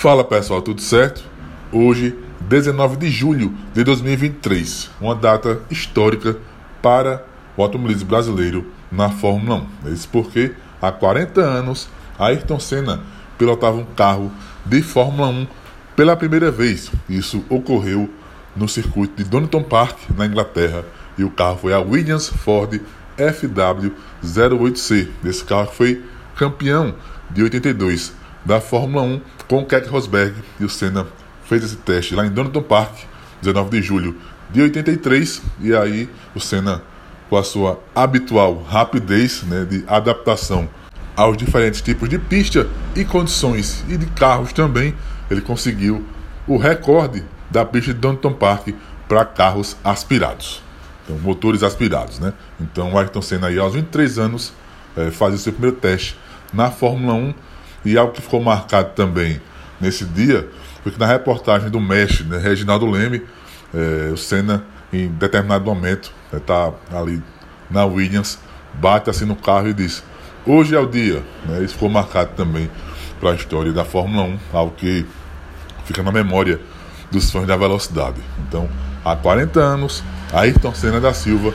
Fala pessoal, tudo certo? Hoje, 19 de julho de 2023, uma data histórica para o automobilismo brasileiro na Fórmula 1. Isso porque há 40 anos Ayrton Senna pilotava um carro de Fórmula 1 pela primeira vez. Isso ocorreu no circuito de Donington Park, na Inglaterra, e o carro foi a Williams Ford FW08C. Esse carro foi campeão de 82 da Fórmula 1 com o Keck Rosberg. E o Senna fez esse teste lá em Donington Park, 19 de julho de 83, e aí o Senna, com a sua habitual rapidez né, de adaptação aos diferentes tipos de pista e condições e de carros também, ele conseguiu o recorde da pista de Donington Park para carros aspirados, então, motores aspirados, né? Então, o Ayrton Senna aí aos 23 anos é, faz o seu primeiro teste na Fórmula 1 e algo que ficou marcado também nesse dia foi que na reportagem do Mestre, né, Reginaldo Leme, é, o Senna, em determinado momento, está é, ali na Williams, bate assim no carro e diz: Hoje é o dia. Né, isso ficou marcado também para a história da Fórmula 1, algo que fica na memória dos fãs da velocidade. Então, há 40 anos, Ayrton Senna da Silva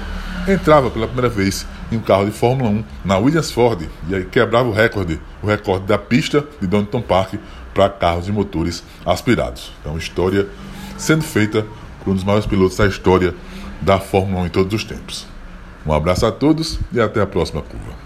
entrava pela primeira vez em um carro de Fórmula 1 na Williams Ford e aí quebrava o recorde, o recorde da pista de Donington Park para carros e motores aspirados. Então, história sendo feita por um dos maiores pilotos da história da Fórmula 1 em todos os tempos. Um abraço a todos e até a próxima curva.